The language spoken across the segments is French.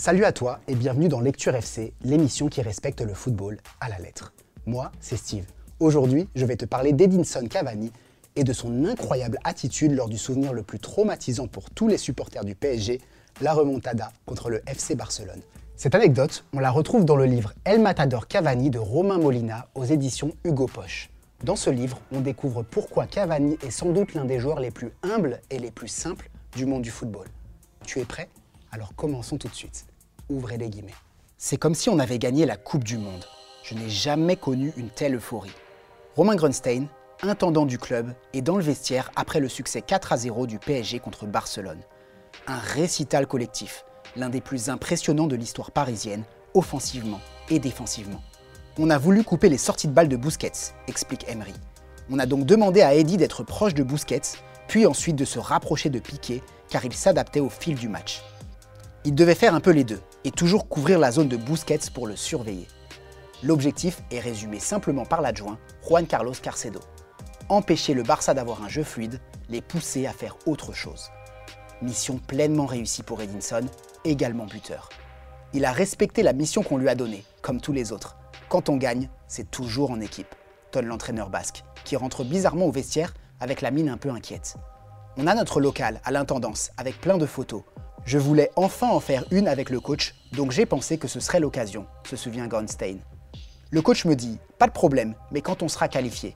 Salut à toi et bienvenue dans Lecture FC, l'émission qui respecte le football à la lettre. Moi, c'est Steve. Aujourd'hui, je vais te parler d'Edinson Cavani et de son incroyable attitude lors du souvenir le plus traumatisant pour tous les supporters du PSG, la remontada contre le FC Barcelone. Cette anecdote, on la retrouve dans le livre El Matador Cavani de Romain Molina aux éditions Hugo Poche. Dans ce livre, on découvre pourquoi Cavani est sans doute l'un des joueurs les plus humbles et les plus simples du monde du football. Tu es prêt? Alors commençons tout de suite. Ouvrez les guillemets. C'est comme si on avait gagné la Coupe du Monde. Je n'ai jamais connu une telle euphorie. Romain Grunstein, intendant du club, est dans le vestiaire après le succès 4 à 0 du PSG contre Barcelone. Un récital collectif, l'un des plus impressionnants de l'histoire parisienne, offensivement et défensivement. On a voulu couper les sorties de balles de Busquets, explique Emery. On a donc demandé à Eddy d'être proche de Busquets, puis ensuite de se rapprocher de Piquet, car il s'adaptait au fil du match. Il devait faire un peu les deux, et toujours couvrir la zone de Busquets pour le surveiller. L'objectif est résumé simplement par l'adjoint, Juan Carlos Carcedo. Empêcher le Barça d'avoir un jeu fluide, les pousser à faire autre chose. Mission pleinement réussie pour Edinson, également buteur. Il a respecté la mission qu'on lui a donnée, comme tous les autres. Quand on gagne, c'est toujours en équipe, tonne l'entraîneur basque, qui rentre bizarrement au vestiaire avec la mine un peu inquiète. On a notre local à l'intendance, avec plein de photos. Je voulais enfin en faire une avec le coach, donc j'ai pensé que ce serait l'occasion, se souvient Gornstein. Le coach me dit Pas de problème, mais quand on sera qualifié.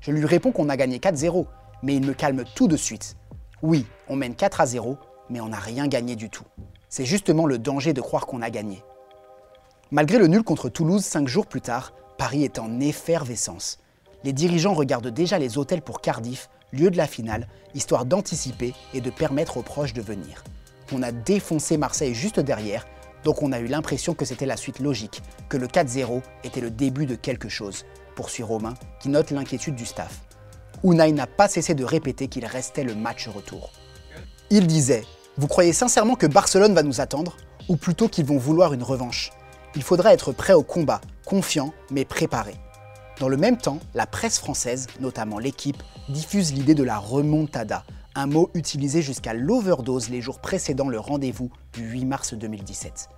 Je lui réponds qu'on a gagné 4-0, mais il me calme tout de suite. Oui, on mène 4 à 0, mais on n'a rien gagné du tout. C'est justement le danger de croire qu'on a gagné. Malgré le nul contre Toulouse 5 jours plus tard, Paris est en effervescence. Les dirigeants regardent déjà les hôtels pour Cardiff, lieu de la finale, histoire d'anticiper et de permettre aux proches de venir. On a défoncé Marseille juste derrière, donc on a eu l'impression que c'était la suite logique, que le 4-0 était le début de quelque chose, poursuit Romain, qui note l'inquiétude du staff. Unai n'a pas cessé de répéter qu'il restait le match retour. Il disait Vous croyez sincèrement que Barcelone va nous attendre Ou plutôt qu'ils vont vouloir une revanche? Il faudra être prêt au combat, confiant mais préparé. Dans le même temps, la presse française, notamment l'équipe, diffuse l'idée de la remontada, un mot utilisé jusqu'à l'overdose les jours précédant le rendez-vous du 8 mars 2017.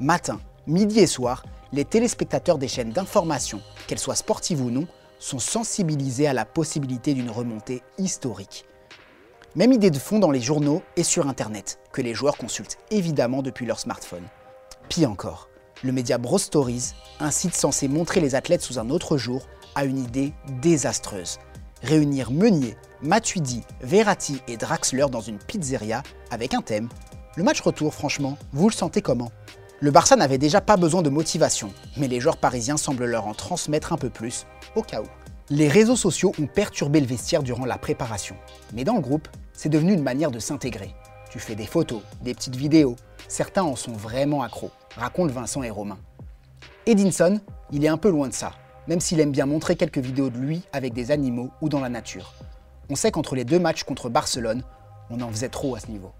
Matin, midi et soir, les téléspectateurs des chaînes d'information, qu'elles soient sportives ou non, sont sensibilisés à la possibilité d'une remontée historique. Même idée de fond dans les journaux et sur Internet, que les joueurs consultent évidemment depuis leur smartphone. Pis encore, le média Bro Stories, un site censé montrer les athlètes sous un autre jour, a une idée désastreuse. Réunir Meunier, Matuidi, Verratti et Draxler dans une pizzeria avec un thème. Le match retour, franchement, vous le sentez comment? Le Barça n'avait déjà pas besoin de motivation, mais les joueurs parisiens semblent leur en transmettre un peu plus, au cas où. Les réseaux sociaux ont perturbé le vestiaire durant la préparation, mais dans le groupe, c'est devenu une manière de s'intégrer. Tu fais des photos, des petites vidéos, certains en sont vraiment accros, racontent Vincent et Romain. Edinson, il est un peu loin de ça, même s'il aime bien montrer quelques vidéos de lui avec des animaux ou dans la nature. On sait qu'entre les deux matchs contre Barcelone, on en faisait trop à ce niveau.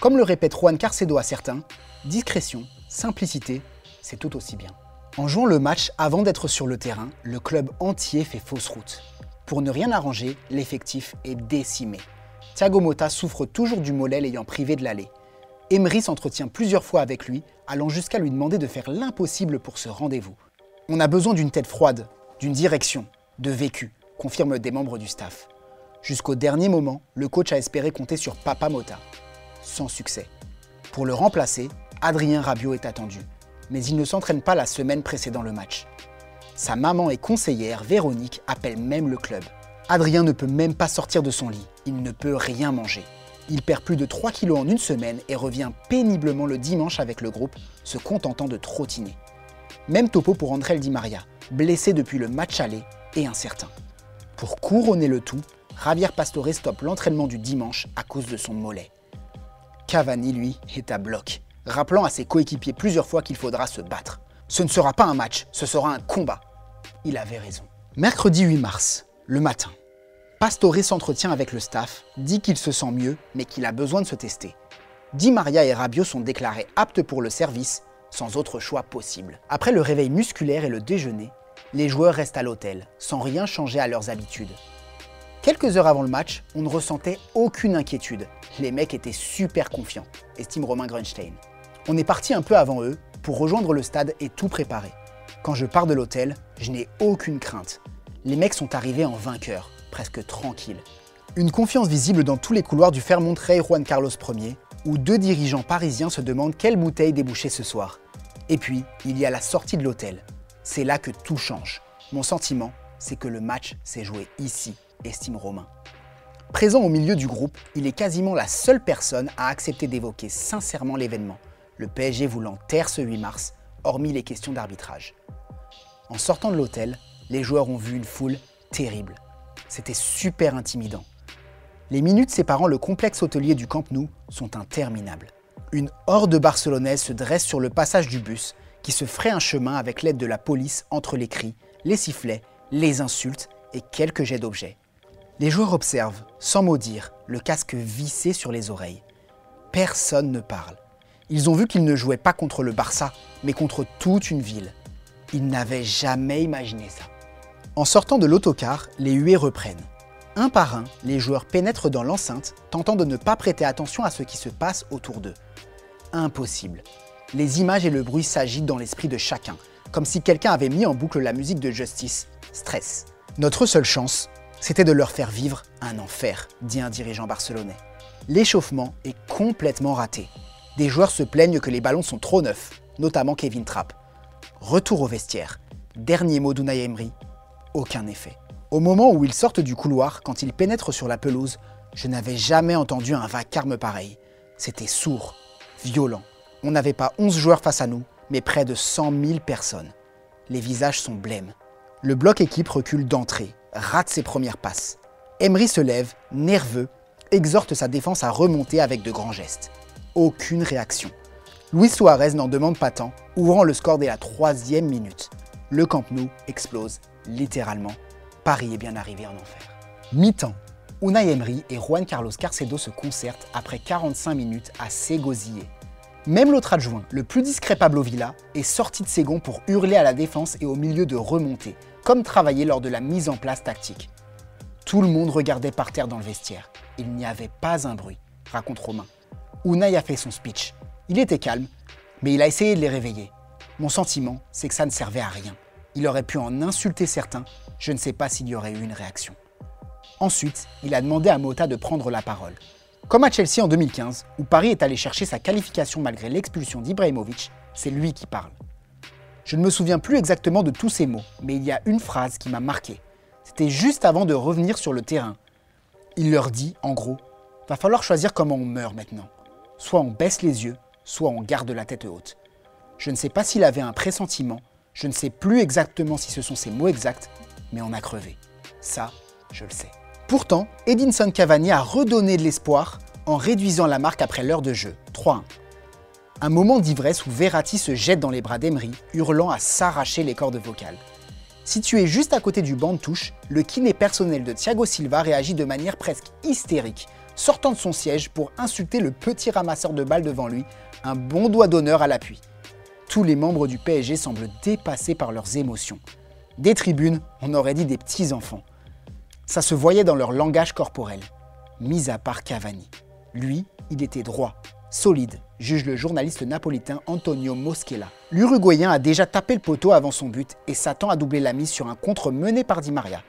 Comme le répète Juan Carcedo à certains, discrétion, simplicité, c'est tout aussi bien. En jouant le match avant d'être sur le terrain, le club entier fait fausse route. Pour ne rien arranger, l'effectif est décimé. Thiago Motta souffre toujours du mollet l'ayant privé de l'aller. Emery s'entretient plusieurs fois avec lui, allant jusqu'à lui demander de faire l'impossible pour ce rendez-vous. On a besoin d'une tête froide, d'une direction, de vécu, confirment des membres du staff. Jusqu'au dernier moment, le coach a espéré compter sur Papa Mota. Sans succès. Pour le remplacer, Adrien Rabiot est attendu, mais il ne s'entraîne pas la semaine précédant le match. Sa maman et conseillère, Véronique, appelle même le club. Adrien ne peut même pas sortir de son lit, il ne peut rien manger. Il perd plus de 3 kilos en une semaine et revient péniblement le dimanche avec le groupe, se contentant de trottiner. Même topo pour André Di Maria, blessé depuis le match aller et incertain. Pour couronner le tout, Javier Pastore stoppe l'entraînement du dimanche à cause de son mollet. Cavani, lui, est à bloc, rappelant à ses coéquipiers plusieurs fois qu'il faudra se battre. Ce ne sera pas un match, ce sera un combat. Il avait raison. Mercredi 8 mars, le matin, Pastore s'entretient avec le staff, dit qu'il se sent mieux, mais qu'il a besoin de se tester. Di Maria et Rabiot sont déclarés aptes pour le service, sans autre choix possible. Après le réveil musculaire et le déjeuner, les joueurs restent à l'hôtel, sans rien changer à leurs habitudes. Quelques heures avant le match, on ne ressentait aucune inquiétude. Les mecs étaient super confiants, estime Romain Grunstein. On est parti un peu avant eux pour rejoindre le stade et tout préparer. Quand je pars de l'hôtel, je n'ai aucune crainte. Les mecs sont arrivés en vainqueurs, presque tranquilles. Une confiance visible dans tous les couloirs du Fairmont Rey Juan Carlos Ier, où deux dirigeants parisiens se demandent quelle bouteille déboucher ce soir. Et puis, il y a la sortie de l'hôtel. C'est là que tout change. Mon sentiment, c'est que le match s'est joué ici, estime Romain. Présent au milieu du groupe, il est quasiment la seule personne à accepter d'évoquer sincèrement l'événement, le PSG voulant taire ce 8 mars, hormis les questions d'arbitrage. En sortant de l'hôtel, les joueurs ont vu une foule terrible. C'était super intimidant. Les minutes séparant le complexe hôtelier du Camp Nou sont interminables. Une horde barcelonaise se dresse sur le passage du bus qui se ferait un chemin avec l'aide de la police entre les cris, les sifflets, les insultes et quelques jets d'objets. Les joueurs observent, sans mot dire, le casque vissé sur les oreilles. Personne ne parle. Ils ont vu qu'ils ne jouaient pas contre le Barça, mais contre toute une ville. Ils n'avaient jamais imaginé ça. En sortant de l'autocar, les huées reprennent. Un par un, les joueurs pénètrent dans l'enceinte, tentant de ne pas prêter attention à ce qui se passe autour d'eux. Impossible. Les images et le bruit s'agitent dans l'esprit de chacun, comme si quelqu'un avait mis en boucle la musique de Justice, Stress. Notre seule chance, c'était de leur faire vivre un enfer, dit un dirigeant barcelonais. L'échauffement est complètement raté. Des joueurs se plaignent que les ballons sont trop neufs, notamment Kevin Trapp. Retour au vestiaire. Dernier mot d'Unai Emery. Aucun effet. Au moment où ils sortent du couloir, quand ils pénètrent sur la pelouse, je n'avais jamais entendu un vacarme pareil. C'était sourd, violent. On n'avait pas 11 joueurs face à nous, mais près de 100 000 personnes. Les visages sont blêmes. Le bloc équipe recule d'entrée, rate ses premières passes. Emery se lève, nerveux, exhorte sa défense à remonter avec de grands gestes. Aucune réaction. Luis Suarez n'en demande pas tant, ouvrant le score dès la troisième minute. Le Camp Nou explose, littéralement. Paris est bien arrivé en enfer. Mi-temps. Unai Emery et Juan Carlos Carcedo se concertent après 45 minutes à s'égosiller. Même l'autre adjoint, le plus discret Pablo Villa, est sorti de ses gonds pour hurler à la défense et au milieu de remonter, comme travaillé lors de la mise en place tactique. Tout le monde regardait par terre dans le vestiaire. Il n'y avait pas un bruit, raconte Romain. Unai a fait son speech. Il était calme, mais il a essayé de les réveiller. Mon sentiment, c'est que ça ne servait à rien. Il aurait pu en insulter certains, je ne sais pas s'il y aurait eu une réaction. Ensuite, il a demandé à Mota de prendre la parole. Comme à Chelsea en 2015, où Paris est allé chercher sa qualification malgré l'expulsion d'Ibrahimovic, c'est lui qui parle. Je ne me souviens plus exactement de tous ces mots, mais il y a une phrase qui m'a marqué. C'était juste avant de revenir sur le terrain. Il leur dit, en gros, va falloir choisir comment on meurt maintenant. Soit on baisse les yeux, soit on garde la tête haute. Je ne sais pas s'il avait un pressentiment, je ne sais plus exactement si ce sont ses mots exacts, mais on a crevé. Ça, je le sais. Pourtant, Edinson Cavani a redonné de l'espoir en réduisant la marque après l'heure de jeu, 3-1. Un moment d'ivresse où Verratti se jette dans les bras d'Emery, hurlant à s'arracher les cordes vocales. Situé juste à côté du banc de touche, le kiné personnel de Thiago Silva réagit de manière presque hystérique, sortant de son siège pour insulter le petit ramasseur de balles devant lui, un bon doigt d'honneur à l'appui. Tous les membres du PSG semblent dépassés par leurs émotions. Des tribunes, on aurait dit des petits-enfants. Ça se voyait dans leur langage corporel, mis à part Cavani. Lui, il était droit, solide, juge le journaliste napolitain Antonio Moschella. L'Uruguayen a déjà tapé le poteau avant son but et s'attend à doubler la mise sur un contre mené par Di Maria.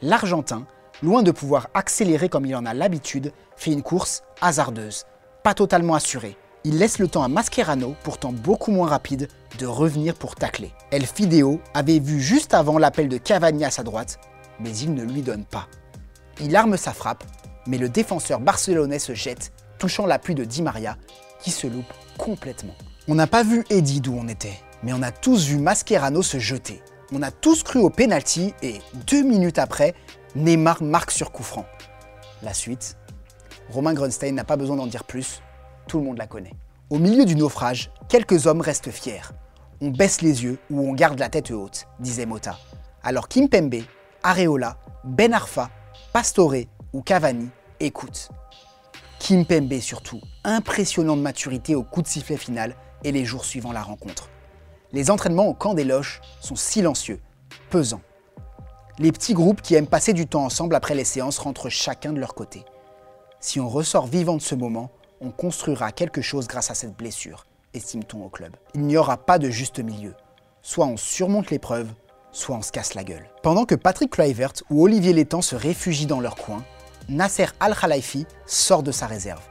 L'Argentin, loin de pouvoir accélérer comme il en a l'habitude, fait une course hasardeuse, pas totalement assurée. Il laisse le temps à Mascherano, pourtant beaucoup moins rapide, de revenir pour tacler. El Fideo avait vu juste avant l'appel de Cavani à sa droite, mais il ne lui donne pas. Il arme sa frappe, mais le défenseur barcelonais se jette touchant l'appui de Di Maria, qui se loupe complètement. On n'a pas vu Eddie d'où on était, mais on a tous vu Mascherano se jeter. On a tous cru au penalty et deux minutes après, Neymar marque sur coup franc. La suite, Romain Grunstein n'a pas besoin d'en dire plus, tout le monde la connaît. Au milieu du naufrage, quelques hommes restent fiers. On baisse les yeux ou on garde la tête haute, disait Mota. Alors Kimpembe, Areola, Ben Arfa, Pastore ou Cavani écoutent. Kim Pembe surtout, impressionnante maturité au coup de sifflet final et les jours suivant la rencontre. Les entraînements au camp des loches sont silencieux, pesants. Les petits groupes qui aiment passer du temps ensemble après les séances rentrent chacun de leur côté. Si on ressort vivant de ce moment, on construira quelque chose grâce à cette blessure, estime-t-on au club. Il n'y aura pas de juste milieu. Soit on surmonte l'épreuve, soit on se casse la gueule. Pendant que Patrick Kluivert ou Olivier Létang se réfugient dans leur coin, Nasser Al-Khalifi sort de sa réserve.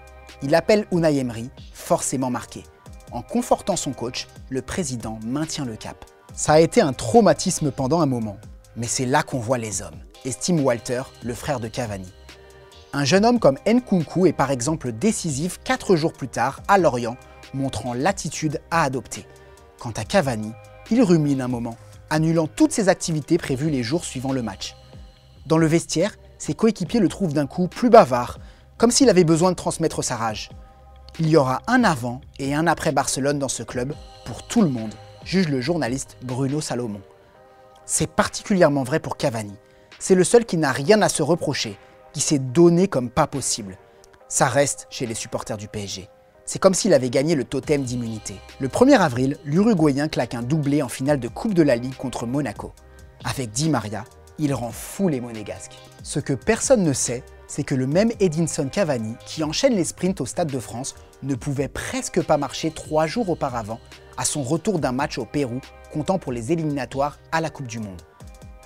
Il appelle Unai Emery, forcément marqué. En confortant son coach, le président maintient le cap. Ça a été un traumatisme pendant un moment, mais c'est là qu'on voit les hommes, estime Walter, le frère de Cavani. Un jeune homme comme Nkunku est par exemple décisif 4 jours plus tard à Lorient, montrant l'attitude à adopter. Quant à Cavani, il rumine un moment, annulant toutes ses activités prévues les jours suivant le match. Dans le vestiaire, ses coéquipiers le trouvent d'un coup plus bavard, comme s'il avait besoin de transmettre sa rage. Il y aura un avant et un après Barcelone dans ce club, pour tout le monde, juge le journaliste Bruno Salomon. C'est particulièrement vrai pour Cavani. C'est le seul qui n'a rien à se reprocher, qui s'est donné comme pas possible. Ça reste chez les supporters du PSG. C'est comme s'il avait gagné le totem d'immunité. Le 1er avril, l'Uruguayen claque un doublé en finale de Coupe de la Ligue contre Monaco. Avec Di Maria, il rend fou les monégasques. Ce que personne ne sait, c'est que le même Edinson Cavani, qui enchaîne les sprints au Stade de France, ne pouvait presque pas marcher trois jours auparavant, à son retour d'un match au Pérou, comptant pour les éliminatoires à la Coupe du Monde.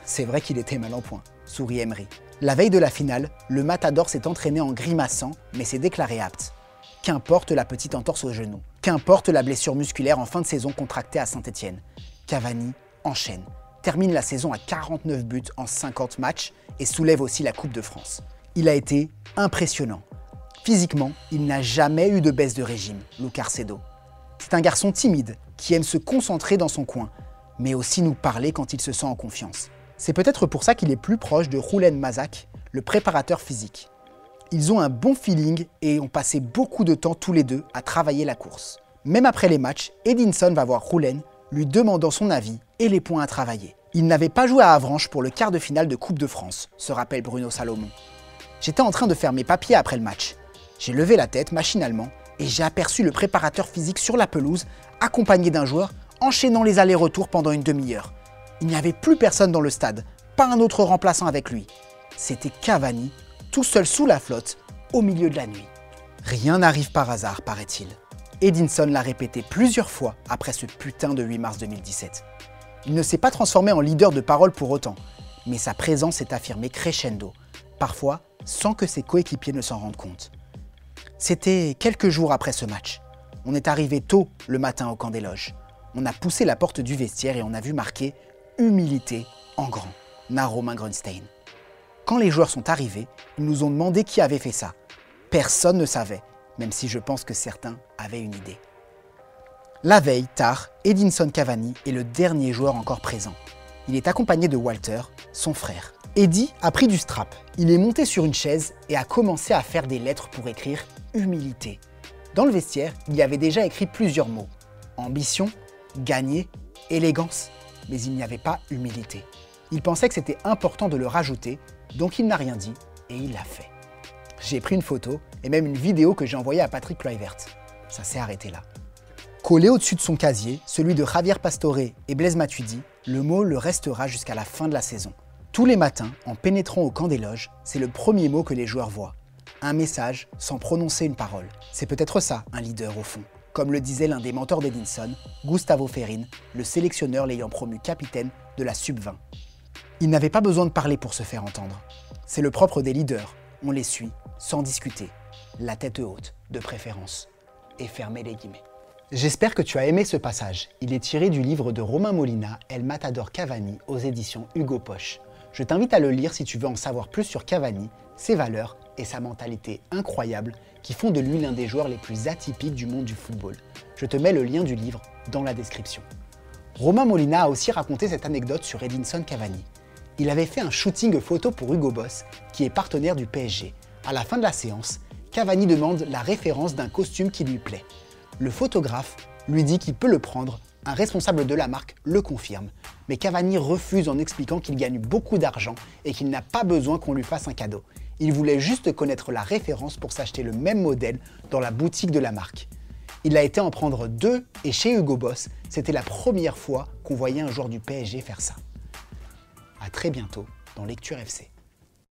C'est vrai qu'il était mal en point, sourit Emery. La veille de la finale, le Matador s'est entraîné en grimaçant, mais s'est déclaré apte. Qu'importe la petite entorse au genou, qu'importe la blessure musculaire en fin de saison contractée à Saint-Etienne, Cavani enchaîne termine la saison à 49 buts en 50 matchs et soulève aussi la Coupe de France. Il a été impressionnant. Physiquement, il n'a jamais eu de baisse de régime, Luc Cedo. C'est un garçon timide qui aime se concentrer dans son coin, mais aussi nous parler quand il se sent en confiance. C'est peut-être pour ça qu'il est plus proche de Roulen Mazak, le préparateur physique. Ils ont un bon feeling et ont passé beaucoup de temps tous les deux à travailler la course. Même après les matchs, Edinson va voir Roulen lui demandant son avis et les points à travailler. Il n'avait pas joué à Avranches pour le quart de finale de Coupe de France, se rappelle Bruno Salomon. J'étais en train de faire mes papiers après le match. J'ai levé la tête machinalement et j'ai aperçu le préparateur physique sur la pelouse, accompagné d'un joueur, enchaînant les allers-retours pendant une demi-heure. Il n'y avait plus personne dans le stade, pas un autre remplaçant avec lui. C'était Cavani, tout seul sous la flotte, au milieu de la nuit. Rien n'arrive par hasard, paraît-il. Edinson l'a répété plusieurs fois après ce putain de 8 mars 2017. Il ne s'est pas transformé en leader de parole pour autant, mais sa présence s'est affirmée crescendo, parfois sans que ses coéquipiers ne s'en rendent compte. C'était quelques jours après ce match. On est arrivé tôt le matin au camp des loges. On a poussé la porte du vestiaire et on a vu marquer Humilité en grand, n'a Romain Grunstein. Quand les joueurs sont arrivés, ils nous ont demandé qui avait fait ça. Personne ne savait, même si je pense que certains avaient une idée. La veille, tard, Edinson Cavani est le dernier joueur encore présent. Il est accompagné de Walter, son frère. Eddie a pris du strap, il est monté sur une chaise et a commencé à faire des lettres pour écrire humilité. Dans le vestiaire, il y avait déjà écrit plusieurs mots. Ambition, gagner, élégance, mais il n'y avait pas humilité. Il pensait que c'était important de le rajouter, donc il n'a rien dit et il l'a fait. J'ai pris une photo et même une vidéo que j'ai envoyée à Patrick Kluivert. Ça s'est arrêté là. Collé au-dessus de son casier, celui de Javier Pastore et Blaise Matuidi, le mot le restera jusqu'à la fin de la saison. Tous les matins, en pénétrant au camp des loges, c'est le premier mot que les joueurs voient. Un message sans prononcer une parole. C'est peut-être ça, un leader au fond. Comme le disait l'un des mentors d'Edinson, Gustavo Ferrin, le sélectionneur l'ayant promu capitaine de la Sub-20. Il n'avait pas besoin de parler pour se faire entendre. C'est le propre des leaders. On les suit, sans discuter, la tête haute, de préférence, et fermer les guillemets. J'espère que tu as aimé ce passage. Il est tiré du livre de Romain Molina, El Matador Cavani, aux éditions Hugo Poche. Je t'invite à le lire si tu veux en savoir plus sur Cavani, ses valeurs et sa mentalité incroyable qui font de lui l'un des joueurs les plus atypiques du monde du football. Je te mets le lien du livre dans la description. Romain Molina a aussi raconté cette anecdote sur Edinson Cavani. Il avait fait un shooting photo pour Hugo Boss, qui est partenaire du PSG. À la fin de la séance, Cavani demande la référence d'un costume qui lui plaît. Le photographe lui dit qu'il peut le prendre, un responsable de la marque le confirme, mais Cavani refuse en expliquant qu'il gagne beaucoup d'argent et qu'il n'a pas besoin qu'on lui fasse un cadeau. Il voulait juste connaître la référence pour s'acheter le même modèle dans la boutique de la marque. Il a été en prendre deux et chez Hugo Boss, c'était la première fois qu'on voyait un joueur du PSG faire ça. A très bientôt dans Lecture FC.